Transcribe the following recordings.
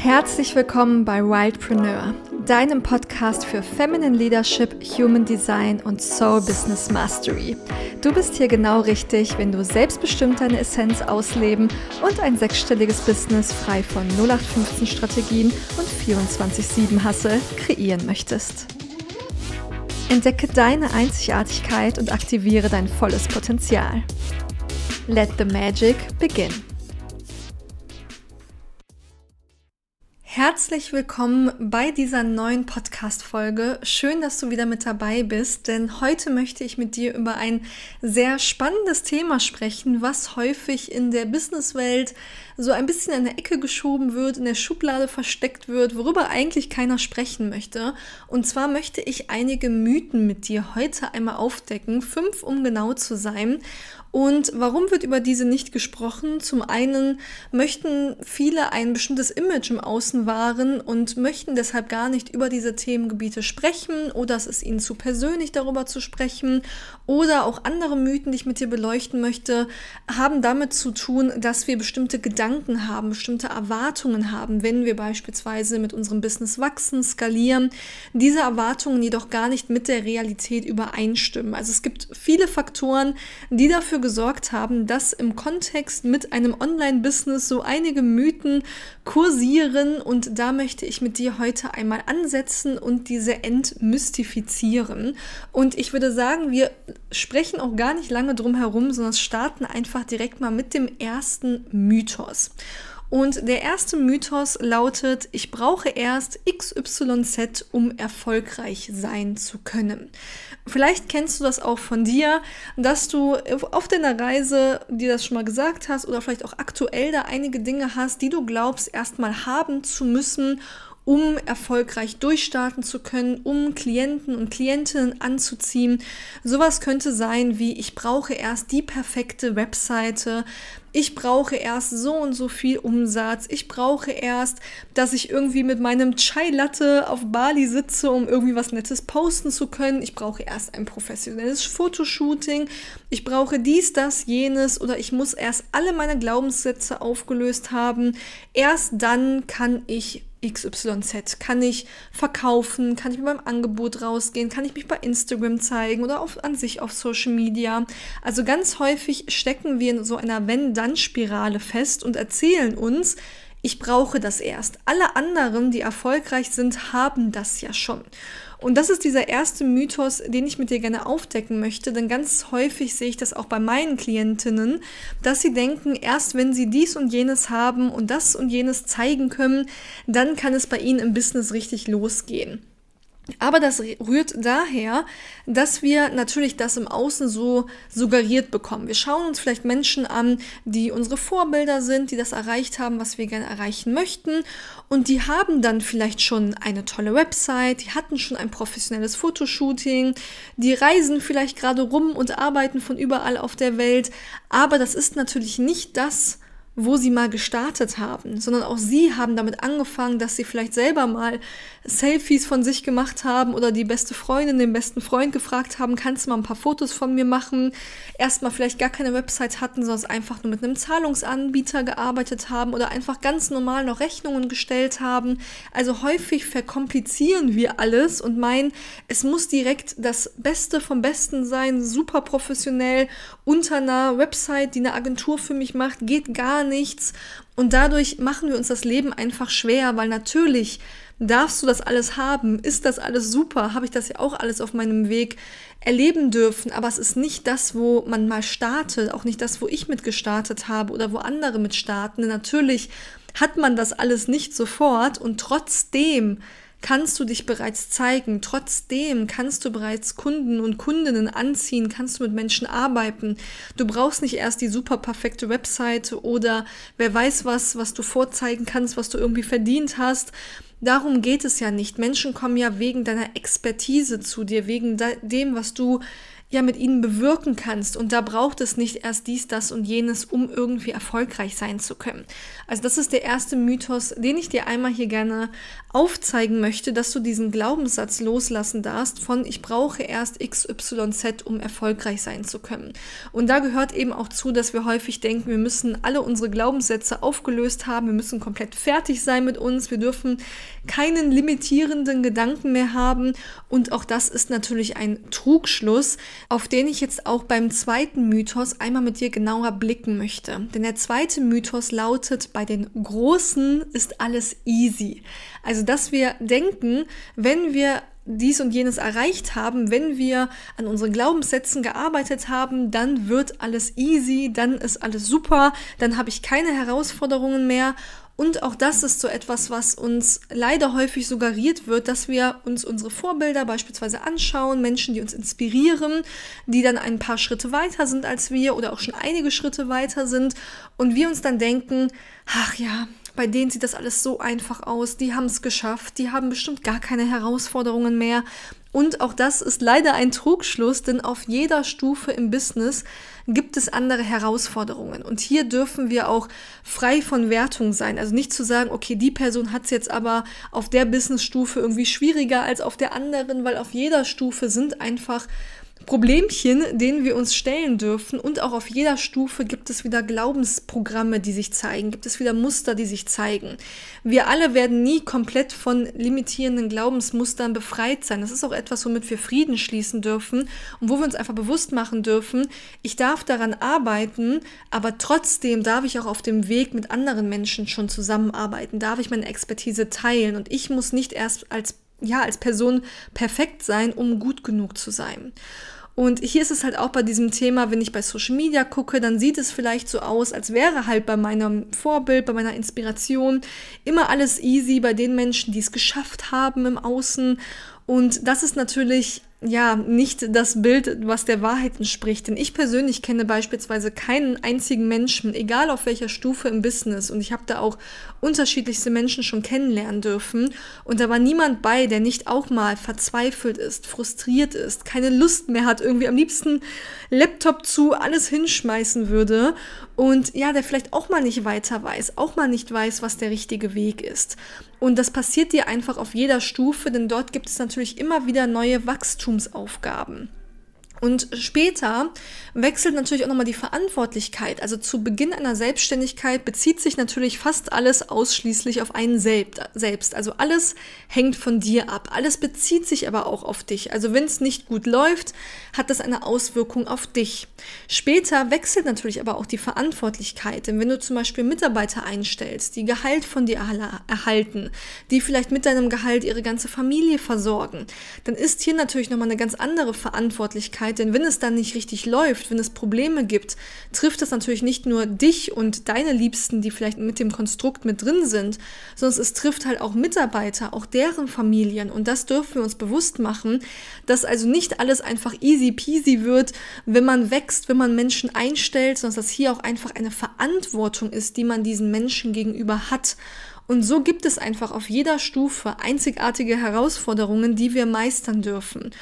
Herzlich willkommen bei Wildpreneur, deinem Podcast für Feminine Leadership, Human Design und Soul Business Mastery. Du bist hier genau richtig, wenn du selbstbestimmt deine Essenz ausleben und ein sechsstelliges Business frei von 0815 Strategien und 24/7 Hustle kreieren möchtest. Entdecke deine Einzigartigkeit und aktiviere dein volles Potenzial. Let the magic begin. Herzlich willkommen bei dieser neuen Podcast-Folge. Schön, dass du wieder mit dabei bist, denn heute möchte ich mit dir über ein sehr spannendes Thema sprechen, was häufig in der Businesswelt so ein bisschen in der Ecke geschoben wird, in der Schublade versteckt wird, worüber eigentlich keiner sprechen möchte. Und zwar möchte ich einige Mythen mit dir heute einmal aufdecken, fünf um genau zu sein. Und warum wird über diese nicht gesprochen? Zum einen möchten viele ein bestimmtes Image im Außen wahren und möchten deshalb gar nicht über diese Themengebiete sprechen oder es ist ihnen zu persönlich darüber zu sprechen oder auch andere Mythen, die ich mit dir beleuchten möchte, haben damit zu tun, dass wir bestimmte Gedanken haben, bestimmte Erwartungen haben, wenn wir beispielsweise mit unserem Business wachsen, skalieren, diese Erwartungen jedoch gar nicht mit der Realität übereinstimmen. Also es gibt viele Faktoren, die dafür gesorgt haben, dass im Kontext mit einem Online-Business so einige Mythen kursieren und da möchte ich mit dir heute einmal ansetzen und diese entmystifizieren. Und ich würde sagen, wir sprechen auch gar nicht lange drum herum, sondern starten einfach direkt mal mit dem ersten Mythos. Und der erste Mythos lautet, ich brauche erst XYZ, um erfolgreich sein zu können. Vielleicht kennst du das auch von dir, dass du auf deiner Reise dir das schon mal gesagt hast oder vielleicht auch aktuell da einige Dinge hast, die du glaubst erstmal haben zu müssen, um erfolgreich durchstarten zu können, um Klienten und Klientinnen anzuziehen. Sowas könnte sein wie, ich brauche erst die perfekte Webseite, ich brauche erst so und so viel Umsatz, ich brauche erst, dass ich irgendwie mit meinem Chai Latte auf Bali sitze, um irgendwie was Nettes posten zu können. Ich brauche erst ein professionelles Fotoshooting, ich brauche dies, das, jenes oder ich muss erst alle meine Glaubenssätze aufgelöst haben. Erst dann kann ich XYZ? Kann ich verkaufen? Kann ich mit meinem Angebot rausgehen? Kann ich mich bei Instagram zeigen oder auf, an sich auf Social Media? Also ganz häufig stecken wir in so einer Wenn-Dann-Spirale fest und erzählen uns, ich brauche das erst. Alle anderen, die erfolgreich sind, haben das ja schon. Und das ist dieser erste Mythos, den ich mit dir gerne aufdecken möchte, denn ganz häufig sehe ich das auch bei meinen Klientinnen, dass sie denken, erst wenn sie dies und jenes haben und das und jenes zeigen können, dann kann es bei ihnen im Business richtig losgehen. Aber das rührt daher, dass wir natürlich das im Außen so suggeriert bekommen. Wir schauen uns vielleicht Menschen an, die unsere Vorbilder sind, die das erreicht haben, was wir gerne erreichen möchten. Und die haben dann vielleicht schon eine tolle Website, die hatten schon ein professionelles Fotoshooting, die reisen vielleicht gerade rum und arbeiten von überall auf der Welt. Aber das ist natürlich nicht das, wo sie mal gestartet haben, sondern auch sie haben damit angefangen, dass sie vielleicht selber mal Selfies von sich gemacht haben oder die beste Freundin, den besten Freund gefragt haben, kannst du mal ein paar Fotos von mir machen? Erstmal vielleicht gar keine Website hatten, sondern einfach nur mit einem Zahlungsanbieter gearbeitet haben oder einfach ganz normal noch Rechnungen gestellt haben. Also häufig verkomplizieren wir alles und meinen, es muss direkt das Beste vom Besten sein, super professionell unter einer Website, die eine Agentur für mich macht, geht gar nichts. Und dadurch machen wir uns das Leben einfach schwer, weil natürlich darfst du das alles haben, ist das alles super, habe ich das ja auch alles auf meinem Weg erleben dürfen, aber es ist nicht das, wo man mal startet, auch nicht das, wo ich mit gestartet habe oder wo andere mit starten. Natürlich hat man das alles nicht sofort und trotzdem kannst du dich bereits zeigen. Trotzdem kannst du bereits Kunden und Kundinnen anziehen, kannst du mit Menschen arbeiten. Du brauchst nicht erst die super perfekte Webseite oder wer weiß was, was du vorzeigen kannst, was du irgendwie verdient hast. Darum geht es ja nicht. Menschen kommen ja wegen deiner Expertise zu dir, wegen dem, was du ja mit ihnen bewirken kannst. Und da braucht es nicht erst dies, das und jenes, um irgendwie erfolgreich sein zu können. Also das ist der erste Mythos, den ich dir einmal hier gerne aufzeigen möchte, dass du diesen Glaubenssatz loslassen darfst von ich brauche erst XYZ, um erfolgreich sein zu können. Und da gehört eben auch zu, dass wir häufig denken, wir müssen alle unsere Glaubenssätze aufgelöst haben, wir müssen komplett fertig sein mit uns, wir dürfen keinen limitierenden Gedanken mehr haben und auch das ist natürlich ein Trugschluss, auf den ich jetzt auch beim zweiten Mythos einmal mit dir genauer blicken möchte. Denn der zweite Mythos lautet, bei den Großen ist alles easy. Also, dass wir denken, wenn wir dies und jenes erreicht haben, wenn wir an unseren Glaubenssätzen gearbeitet haben, dann wird alles easy, dann ist alles super, dann habe ich keine Herausforderungen mehr. Und auch das ist so etwas, was uns leider häufig suggeriert wird, dass wir uns unsere Vorbilder beispielsweise anschauen, Menschen, die uns inspirieren, die dann ein paar Schritte weiter sind als wir oder auch schon einige Schritte weiter sind. Und wir uns dann denken, ach ja, bei denen sieht das alles so einfach aus, die haben es geschafft, die haben bestimmt gar keine Herausforderungen mehr. Und auch das ist leider ein Trugschluss, denn auf jeder Stufe im Business gibt es andere Herausforderungen. Und hier dürfen wir auch frei von Wertung sein. Also nicht zu sagen, okay, die Person hat es jetzt aber auf der Businessstufe irgendwie schwieriger als auf der anderen, weil auf jeder Stufe sind einfach Problemchen, denen wir uns stellen dürfen. Und auch auf jeder Stufe gibt es wieder Glaubensprogramme, die sich zeigen, gibt es wieder Muster, die sich zeigen. Wir alle werden nie komplett von limitierenden Glaubensmustern befreit sein. Das ist auch etwas, womit wir Frieden schließen dürfen und wo wir uns einfach bewusst machen dürfen, ich darf daran arbeiten, aber trotzdem darf ich auch auf dem Weg mit anderen Menschen schon zusammenarbeiten, darf ich meine Expertise teilen und ich muss nicht erst als ja, als Person perfekt sein, um gut genug zu sein. Und hier ist es halt auch bei diesem Thema, wenn ich bei Social Media gucke, dann sieht es vielleicht so aus, als wäre halt bei meinem Vorbild, bei meiner Inspiration immer alles easy bei den Menschen, die es geschafft haben im Außen. Und das ist natürlich ja, nicht das Bild, was der Wahrheit entspricht. Denn ich persönlich kenne beispielsweise keinen einzigen Menschen, egal auf welcher Stufe im Business. Und ich habe da auch unterschiedlichste Menschen schon kennenlernen dürfen. Und da war niemand bei, der nicht auch mal verzweifelt ist, frustriert ist, keine Lust mehr hat, irgendwie am liebsten Laptop zu, alles hinschmeißen würde. Und ja, der vielleicht auch mal nicht weiter weiß, auch mal nicht weiß, was der richtige Weg ist. Und das passiert dir einfach auf jeder Stufe, denn dort gibt es natürlich immer wieder neue Wachstumsaufgaben. Und später wechselt natürlich auch nochmal die Verantwortlichkeit. Also zu Beginn einer Selbstständigkeit bezieht sich natürlich fast alles ausschließlich auf einen selbst. Also alles hängt von dir ab. Alles bezieht sich aber auch auf dich. Also wenn es nicht gut läuft, hat das eine Auswirkung auf dich. Später wechselt natürlich aber auch die Verantwortlichkeit. Denn wenn du zum Beispiel Mitarbeiter einstellst, die Gehalt von dir erhalten, die vielleicht mit deinem Gehalt ihre ganze Familie versorgen, dann ist hier natürlich nochmal eine ganz andere Verantwortlichkeit Selbstständigkeit, denn wenn es dann nicht richtig läuft, wenn es Probleme gibt, trifft das natürlich nicht nur dich und deine Liebsten, die vielleicht mit dem Konstrukt mit drin sind, sondern es trifft halt auch Mitarbeiter, auch deren Familien und das dürfen wir uns bewusst machen, dass also nicht alles einfach easy peasy wird, wenn man wächst, wenn man Menschen einstellt, sondern dass hier auch einfach eine Verantwortung ist, die man diesen Menschen gegenüber hat. Und so gibt es einfach auf jeder Stufe einzigartige Herausforderungen, die wir meistern dürfen.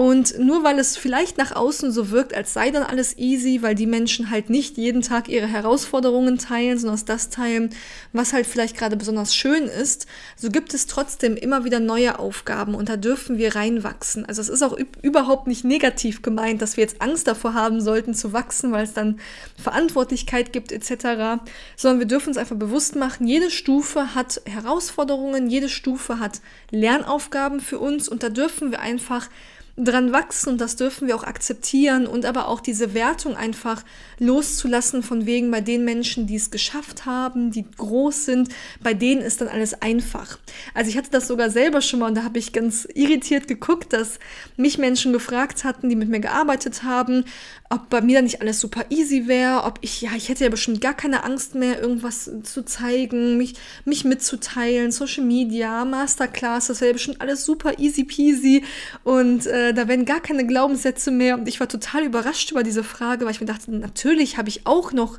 Und nur weil es vielleicht nach außen so wirkt, als sei dann alles easy, weil die Menschen halt nicht jeden Tag ihre Herausforderungen teilen, sondern das teilen, was halt vielleicht gerade besonders schön ist, so gibt es trotzdem immer wieder neue Aufgaben und da dürfen wir reinwachsen. Also es ist auch überhaupt nicht negativ gemeint, dass wir jetzt Angst davor haben sollten zu wachsen, weil es dann Verantwortlichkeit gibt etc., sondern wir dürfen uns einfach bewusst machen, jede Stufe hat Herausforderungen, jede Stufe hat Lernaufgaben für uns und da dürfen wir einfach dran wachsen und das dürfen wir auch akzeptieren und aber auch diese Wertung einfach loszulassen von wegen bei den Menschen, die es geschafft haben, die groß sind, bei denen ist dann alles einfach. Also ich hatte das sogar selber schon mal und da habe ich ganz irritiert geguckt, dass mich Menschen gefragt hatten, die mit mir gearbeitet haben, ob bei mir dann nicht alles super easy wäre, ob ich, ja, ich hätte ja bestimmt gar keine Angst mehr, irgendwas zu zeigen, mich, mich mitzuteilen, Social Media, Masterclass, das wäre bestimmt alles super easy peasy und äh, da wären gar keine Glaubenssätze mehr und ich war total überrascht über diese Frage, weil ich mir dachte, natürlich habe ich auch noch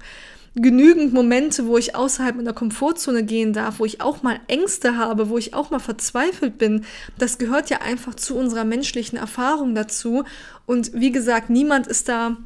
genügend Momente, wo ich außerhalb meiner Komfortzone gehen darf, wo ich auch mal Ängste habe, wo ich auch mal verzweifelt bin. Das gehört ja einfach zu unserer menschlichen Erfahrung dazu. Und wie gesagt, niemand ist da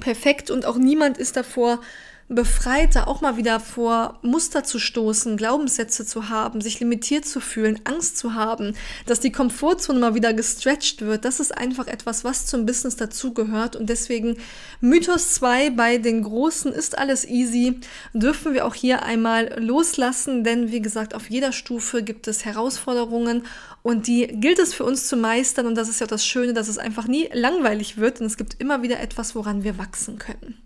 perfekt und auch niemand ist davor befreit, da auch mal wieder vor Muster zu stoßen, Glaubenssätze zu haben, sich limitiert zu fühlen, Angst zu haben, dass die Komfortzone mal wieder gestretched wird. Das ist einfach etwas, was zum Business dazugehört. Und deswegen Mythos 2 bei den Großen ist alles easy. Dürfen wir auch hier einmal loslassen, denn wie gesagt, auf jeder Stufe gibt es Herausforderungen und die gilt es für uns zu meistern. Und das ist ja das Schöne, dass es einfach nie langweilig wird und es gibt immer wieder etwas, woran wir wachsen können.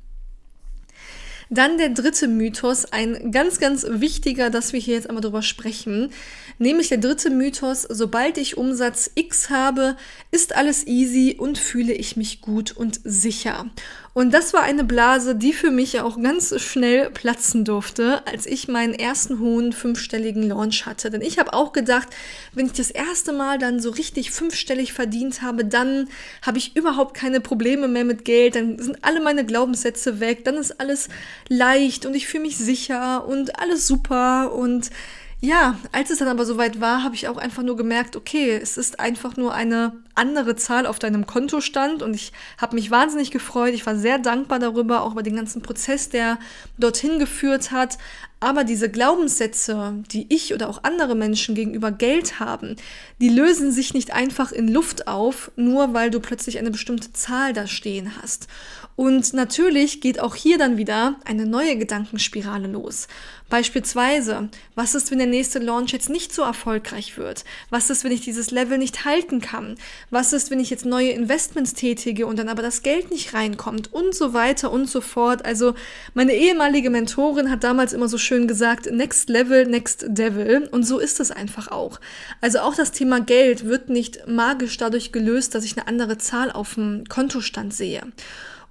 Dann der dritte Mythos, ein ganz, ganz wichtiger, dass wir hier jetzt einmal drüber sprechen. Nämlich der dritte Mythos, sobald ich Umsatz X habe, ist alles easy und fühle ich mich gut und sicher. Und das war eine Blase, die für mich auch ganz schnell platzen durfte, als ich meinen ersten hohen fünfstelligen Launch hatte. Denn ich habe auch gedacht, wenn ich das erste Mal dann so richtig fünfstellig verdient habe, dann habe ich überhaupt keine Probleme mehr mit Geld, dann sind alle meine Glaubenssätze weg, dann ist alles leicht und ich fühle mich sicher und alles super. Und ja, als es dann aber soweit war, habe ich auch einfach nur gemerkt, okay, es ist einfach nur eine andere Zahl auf deinem Kontostand und ich habe mich wahnsinnig gefreut. Ich war sehr dankbar darüber, auch über den ganzen Prozess, der dorthin geführt hat. Aber diese Glaubenssätze, die ich oder auch andere Menschen gegenüber Geld haben, die lösen sich nicht einfach in Luft auf, nur weil du plötzlich eine bestimmte Zahl da stehen hast. Und natürlich geht auch hier dann wieder eine neue Gedankenspirale los. Beispielsweise, was ist, wenn der nächste Launch jetzt nicht so erfolgreich wird? Was ist, wenn ich dieses Level nicht halten kann? Was ist, wenn ich jetzt neue Investments tätige und dann aber das Geld nicht reinkommt? Und so weiter und so fort. Also meine ehemalige Mentorin hat damals immer so schön gesagt, Next Level, Next Devil. Und so ist es einfach auch. Also auch das Thema Geld wird nicht magisch dadurch gelöst, dass ich eine andere Zahl auf dem Kontostand sehe.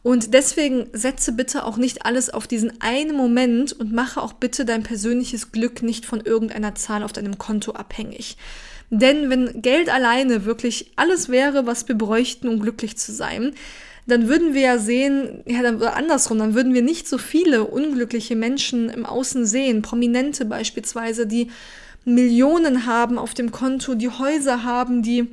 Und deswegen setze bitte auch nicht alles auf diesen einen Moment und mache auch bitte dein persönliches Glück nicht von irgendeiner Zahl auf deinem Konto abhängig. Denn wenn Geld alleine wirklich alles wäre, was wir bräuchten, um glücklich zu sein, dann würden wir ja sehen, ja, dann, oder andersrum, dann würden wir nicht so viele unglückliche Menschen im Außen sehen, Prominente beispielsweise, die Millionen haben auf dem Konto, die Häuser haben, die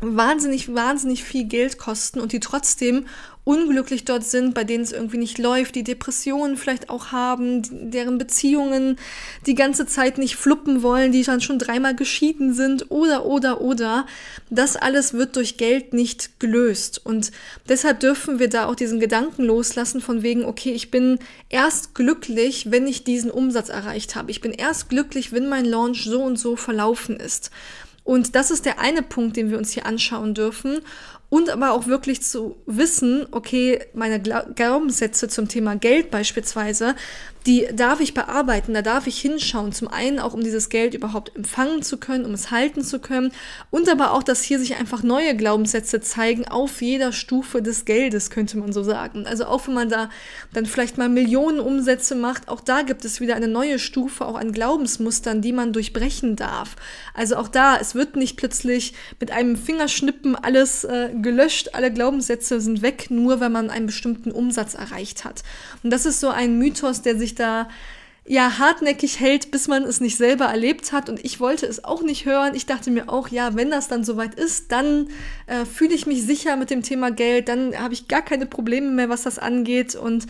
wahnsinnig, wahnsinnig viel Geld kosten und die trotzdem unglücklich dort sind, bei denen es irgendwie nicht läuft, die Depressionen vielleicht auch haben, deren Beziehungen die ganze Zeit nicht fluppen wollen, die dann schon dreimal geschieden sind oder, oder, oder. Das alles wird durch Geld nicht gelöst. Und deshalb dürfen wir da auch diesen Gedanken loslassen von wegen, okay, ich bin erst glücklich, wenn ich diesen Umsatz erreicht habe. Ich bin erst glücklich, wenn mein Launch so und so verlaufen ist. Und das ist der eine Punkt, den wir uns hier anschauen dürfen. Und aber auch wirklich zu wissen, okay, meine Glaubenssätze zum Thema Geld beispielsweise, die darf ich bearbeiten, da darf ich hinschauen. Zum einen auch, um dieses Geld überhaupt empfangen zu können, um es halten zu können und aber auch, dass hier sich einfach neue Glaubenssätze zeigen auf jeder Stufe des Geldes, könnte man so sagen. Also auch wenn man da dann vielleicht mal Millionen Umsätze macht, auch da gibt es wieder eine neue Stufe, auch an Glaubensmustern, die man durchbrechen darf. Also auch da, es wird nicht plötzlich mit einem Fingerschnippen alles äh, gelöscht, alle Glaubenssätze sind weg, nur wenn man einen bestimmten Umsatz erreicht hat. Und das ist so ein Mythos, der sich da ja hartnäckig hält, bis man es nicht selber erlebt hat. Und ich wollte es auch nicht hören. Ich dachte mir auch, ja, wenn das dann soweit ist, dann äh, fühle ich mich sicher mit dem Thema Geld, dann habe ich gar keine Probleme mehr, was das angeht. Und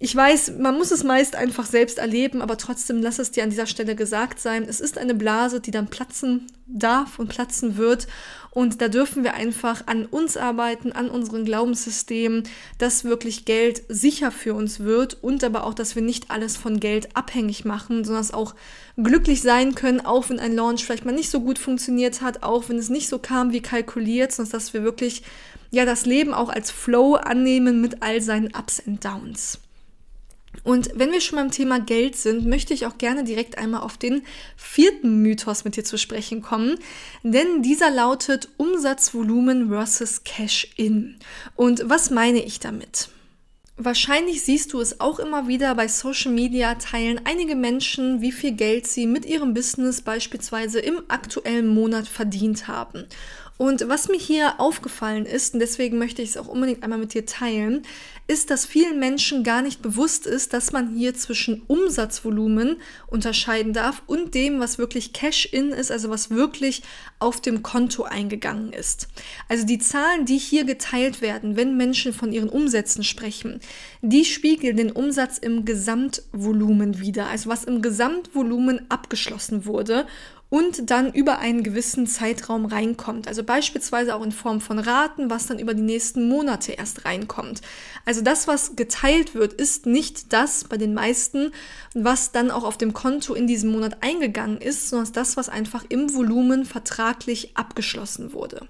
ich weiß, man muss es meist einfach selbst erleben, aber trotzdem lass es dir an dieser Stelle gesagt sein. Es ist eine Blase, die dann platzen darf und platzen wird. Und da dürfen wir einfach an uns arbeiten, an unseren Glaubenssystemen, dass wirklich Geld sicher für uns wird und aber auch, dass wir nicht alles von Geld abhängig machen, sondern dass auch glücklich sein können, auch wenn ein Launch vielleicht mal nicht so gut funktioniert hat, auch wenn es nicht so kam wie kalkuliert, sondern dass wir wirklich ja das Leben auch als Flow annehmen mit all seinen Ups und Downs. Und wenn wir schon beim Thema Geld sind, möchte ich auch gerne direkt einmal auf den vierten Mythos mit dir zu sprechen kommen, denn dieser lautet Umsatzvolumen versus Cash-in. Und was meine ich damit? Wahrscheinlich siehst du es auch immer wieder bei Social Media teilen einige Menschen, wie viel Geld sie mit ihrem Business beispielsweise im aktuellen Monat verdient haben. Und was mir hier aufgefallen ist, und deswegen möchte ich es auch unbedingt einmal mit dir teilen, ist, dass vielen Menschen gar nicht bewusst ist, dass man hier zwischen Umsatzvolumen unterscheiden darf und dem, was wirklich Cash-in ist, also was wirklich auf dem Konto eingegangen ist. Also die Zahlen, die hier geteilt werden, wenn Menschen von ihren Umsätzen sprechen, die spiegeln den Umsatz im Gesamtvolumen wieder, also was im Gesamtvolumen abgeschlossen wurde und dann über einen gewissen Zeitraum reinkommt. Also beispielsweise auch in Form von Raten, was dann über die nächsten Monate erst reinkommt. Also das, was geteilt wird, ist nicht das bei den meisten, was dann auch auf dem Konto in diesem Monat eingegangen ist, sondern das, was einfach im Volumen vertraglich abgeschlossen wurde.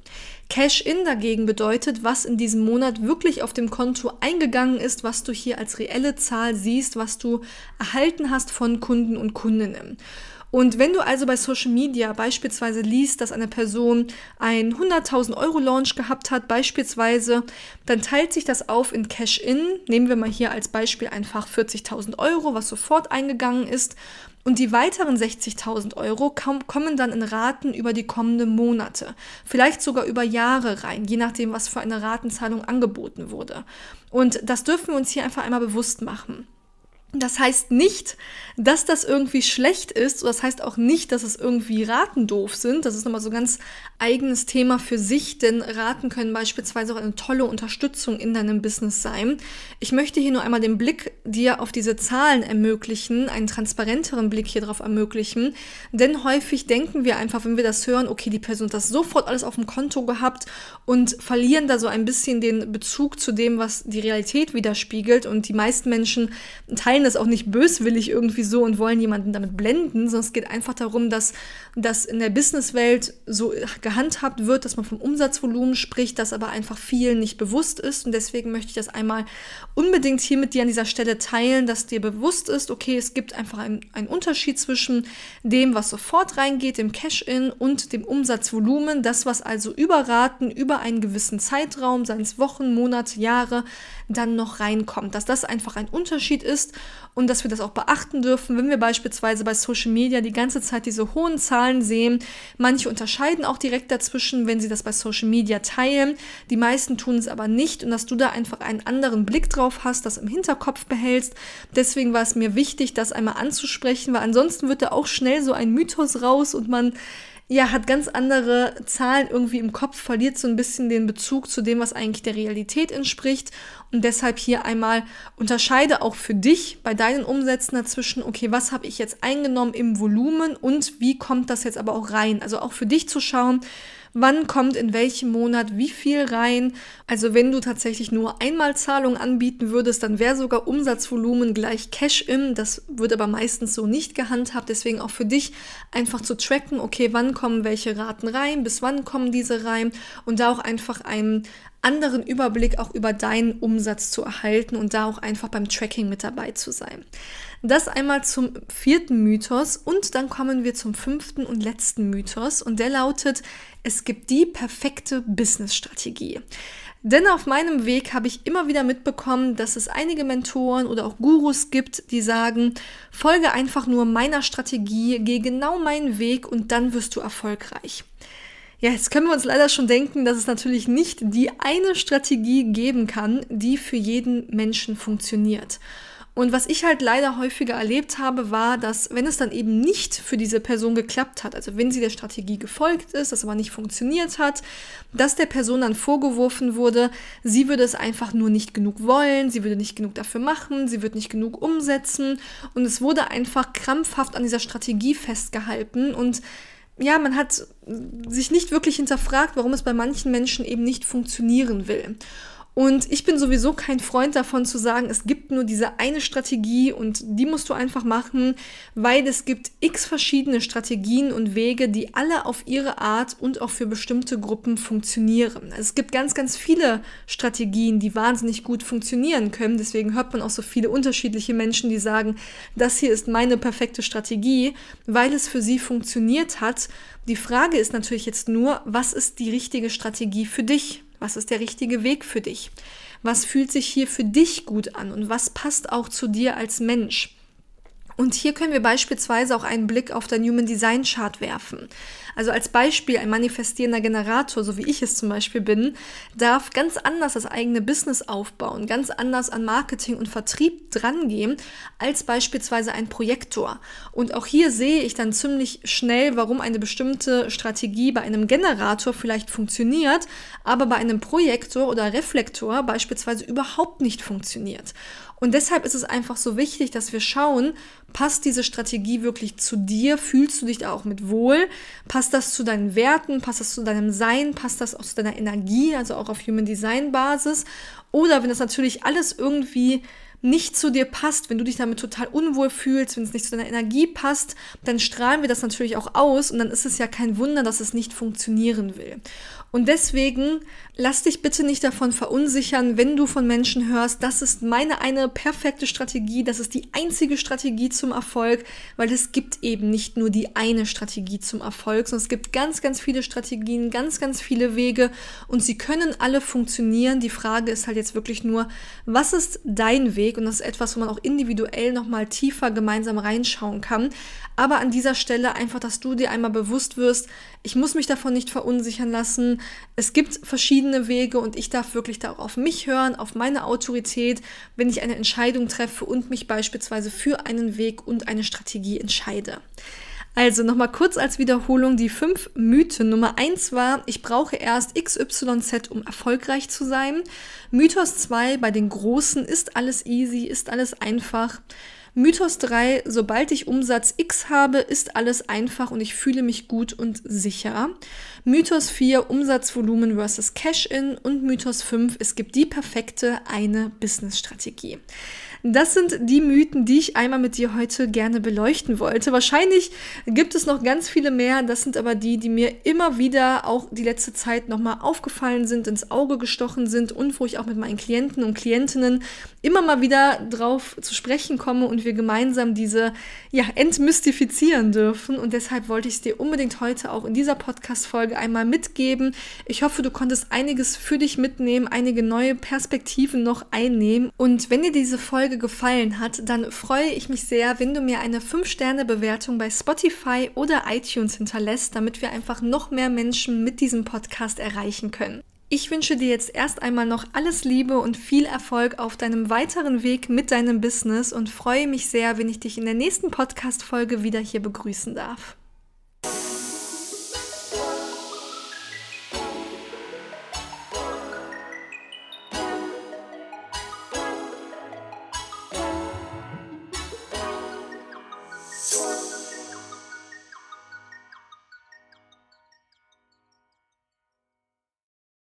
Cash-in dagegen bedeutet, was in diesem Monat wirklich auf dem Konto eingegangen ist, was du hier als reelle Zahl siehst, was du erhalten hast von Kunden und Kundinnen. Und wenn du also bei Social Media beispielsweise liest, dass eine Person ein 100.000 Euro Launch gehabt hat, beispielsweise, dann teilt sich das auf in Cash-In. Nehmen wir mal hier als Beispiel einfach 40.000 Euro, was sofort eingegangen ist. Und die weiteren 60.000 Euro kommen dann in Raten über die kommenden Monate, vielleicht sogar über Jahre rein, je nachdem, was für eine Ratenzahlung angeboten wurde. Und das dürfen wir uns hier einfach einmal bewusst machen. Das heißt nicht, dass das irgendwie schlecht ist. Das heißt auch nicht, dass es irgendwie Raten doof sind. Das ist nochmal so ein ganz eigenes Thema für sich, denn Raten können beispielsweise auch eine tolle Unterstützung in deinem Business sein. Ich möchte hier nur einmal den Blick dir auf diese Zahlen ermöglichen, einen transparenteren Blick hier drauf ermöglichen. Denn häufig denken wir einfach, wenn wir das hören, okay, die Person hat das sofort alles auf dem Konto gehabt und verlieren da so ein bisschen den Bezug zu dem, was die Realität widerspiegelt. Und die meisten Menschen teilen teilen das auch nicht böswillig irgendwie so und wollen jemanden damit blenden, sondern es geht einfach darum, dass das in der Businesswelt so gehandhabt wird, dass man vom Umsatzvolumen spricht, das aber einfach vielen nicht bewusst ist. Und deswegen möchte ich das einmal unbedingt hier mit dir an dieser Stelle teilen, dass dir bewusst ist, okay, es gibt einfach einen, einen Unterschied zwischen dem, was sofort reingeht, dem Cash-In und dem Umsatzvolumen. Das, was also überraten über einen gewissen Zeitraum, seien es Wochen, Monate, Jahre, dann noch reinkommt. Dass das einfach ein Unterschied ist und dass wir das auch beachten dürfen, wenn wir beispielsweise bei Social Media die ganze Zeit diese hohen Zahlen sehen. Manche unterscheiden auch direkt dazwischen, wenn sie das bei Social Media teilen. Die meisten tun es aber nicht und dass du da einfach einen anderen Blick drauf hast, das im Hinterkopf behältst. Deswegen war es mir wichtig, das einmal anzusprechen, weil ansonsten wird da auch schnell so ein Mythos raus und man ja, hat ganz andere Zahlen irgendwie im Kopf, verliert so ein bisschen den Bezug zu dem, was eigentlich der Realität entspricht. Und deshalb hier einmal unterscheide auch für dich bei deinen Umsätzen dazwischen, okay, was habe ich jetzt eingenommen im Volumen und wie kommt das jetzt aber auch rein? Also auch für dich zu schauen, wann kommt in welchem Monat wie viel rein. Also wenn du tatsächlich nur Einmalzahlungen anbieten würdest, dann wäre sogar Umsatzvolumen gleich Cash-In. Das wird aber meistens so nicht gehandhabt. Deswegen auch für dich einfach zu tracken, okay, wann kommen welche Raten rein, bis wann kommen diese rein und da auch einfach einen anderen Überblick auch über deinen Umsatz zu erhalten und da auch einfach beim Tracking mit dabei zu sein. Das einmal zum vierten Mythos und dann kommen wir zum fünften und letzten Mythos und der lautet, es gibt die perfekte Business-Strategie. Denn auf meinem Weg habe ich immer wieder mitbekommen, dass es einige Mentoren oder auch Gurus gibt, die sagen, folge einfach nur meiner Strategie, geh genau meinen Weg und dann wirst du erfolgreich. Ja, jetzt können wir uns leider schon denken, dass es natürlich nicht die eine Strategie geben kann, die für jeden Menschen funktioniert. Und was ich halt leider häufiger erlebt habe, war, dass wenn es dann eben nicht für diese Person geklappt hat, also wenn sie der Strategie gefolgt ist, das aber nicht funktioniert hat, dass der Person dann vorgeworfen wurde, sie würde es einfach nur nicht genug wollen, sie würde nicht genug dafür machen, sie wird nicht genug umsetzen und es wurde einfach krampfhaft an dieser Strategie festgehalten und ja, man hat sich nicht wirklich hinterfragt, warum es bei manchen Menschen eben nicht funktionieren will. Und ich bin sowieso kein Freund davon zu sagen, es gibt nur diese eine Strategie und die musst du einfach machen, weil es gibt x verschiedene Strategien und Wege, die alle auf ihre Art und auch für bestimmte Gruppen funktionieren. Also es gibt ganz, ganz viele Strategien, die wahnsinnig gut funktionieren können. Deswegen hört man auch so viele unterschiedliche Menschen, die sagen, das hier ist meine perfekte Strategie, weil es für sie funktioniert hat. Die Frage ist natürlich jetzt nur, was ist die richtige Strategie für dich? Was ist der richtige Weg für dich? Was fühlt sich hier für dich gut an und was passt auch zu dir als Mensch? Und hier können wir beispielsweise auch einen Blick auf dein Human Design Chart werfen. Also als Beispiel ein manifestierender Generator, so wie ich es zum Beispiel bin, darf ganz anders das eigene Business aufbauen, ganz anders an Marketing und Vertrieb drangehen als beispielsweise ein Projektor. Und auch hier sehe ich dann ziemlich schnell, warum eine bestimmte Strategie bei einem Generator vielleicht funktioniert, aber bei einem Projektor oder Reflektor beispielsweise überhaupt nicht funktioniert. Und deshalb ist es einfach so wichtig, dass wir schauen, passt diese Strategie wirklich zu dir? Fühlst du dich da auch mit wohl? Passt das zu deinen Werten? Passt das zu deinem Sein? Passt das auch zu deiner Energie, also auch auf Human Design Basis? Oder wenn das natürlich alles irgendwie nicht zu dir passt, wenn du dich damit total unwohl fühlst, wenn es nicht zu deiner Energie passt, dann strahlen wir das natürlich auch aus und dann ist es ja kein Wunder, dass es nicht funktionieren will. Und deswegen lass dich bitte nicht davon verunsichern, wenn du von Menschen hörst, das ist meine eine perfekte Strategie, das ist die einzige Strategie zum Erfolg, weil es gibt eben nicht nur die eine Strategie zum Erfolg, sondern es gibt ganz, ganz viele Strategien, ganz, ganz viele Wege und sie können alle funktionieren. Die Frage ist halt jetzt wirklich nur, was ist dein Weg? Und das ist etwas, wo man auch individuell nochmal tiefer gemeinsam reinschauen kann. Aber an dieser Stelle einfach, dass du dir einmal bewusst wirst, ich muss mich davon nicht verunsichern lassen. Es gibt verschiedene Wege und ich darf wirklich da auch auf mich hören, auf meine Autorität, wenn ich eine Entscheidung treffe und mich beispielsweise für einen Weg und eine Strategie entscheide. Also nochmal kurz als Wiederholung die fünf Mythen. Nummer eins war, ich brauche erst XYZ, um erfolgreich zu sein. Mythos zwei, bei den Großen ist alles easy, ist alles einfach. Mythos 3, sobald ich Umsatz X habe, ist alles einfach und ich fühle mich gut und sicher. Mythos 4, Umsatzvolumen versus Cash-in und Mythos 5, es gibt die perfekte eine Business-Strategie. Das sind die Mythen, die ich einmal mit dir heute gerne beleuchten wollte. Wahrscheinlich gibt es noch ganz viele mehr. Das sind aber die, die mir immer wieder auch die letzte Zeit nochmal aufgefallen sind, ins Auge gestochen sind und wo ich auch mit meinen Klienten und Klientinnen immer mal wieder drauf zu sprechen komme und wir gemeinsam diese ja entmystifizieren dürfen. Und deshalb wollte ich es dir unbedingt heute auch in dieser Podcast-Folge einmal mitgeben. Ich hoffe, du konntest einiges für dich mitnehmen, einige neue Perspektiven noch einnehmen. Und wenn dir diese Folge Folge gefallen hat, dann freue ich mich sehr, wenn du mir eine 5-Sterne-Bewertung bei Spotify oder iTunes hinterlässt, damit wir einfach noch mehr Menschen mit diesem Podcast erreichen können. Ich wünsche dir jetzt erst einmal noch alles Liebe und viel Erfolg auf deinem weiteren Weg mit deinem Business und freue mich sehr, wenn ich dich in der nächsten Podcast-Folge wieder hier begrüßen darf.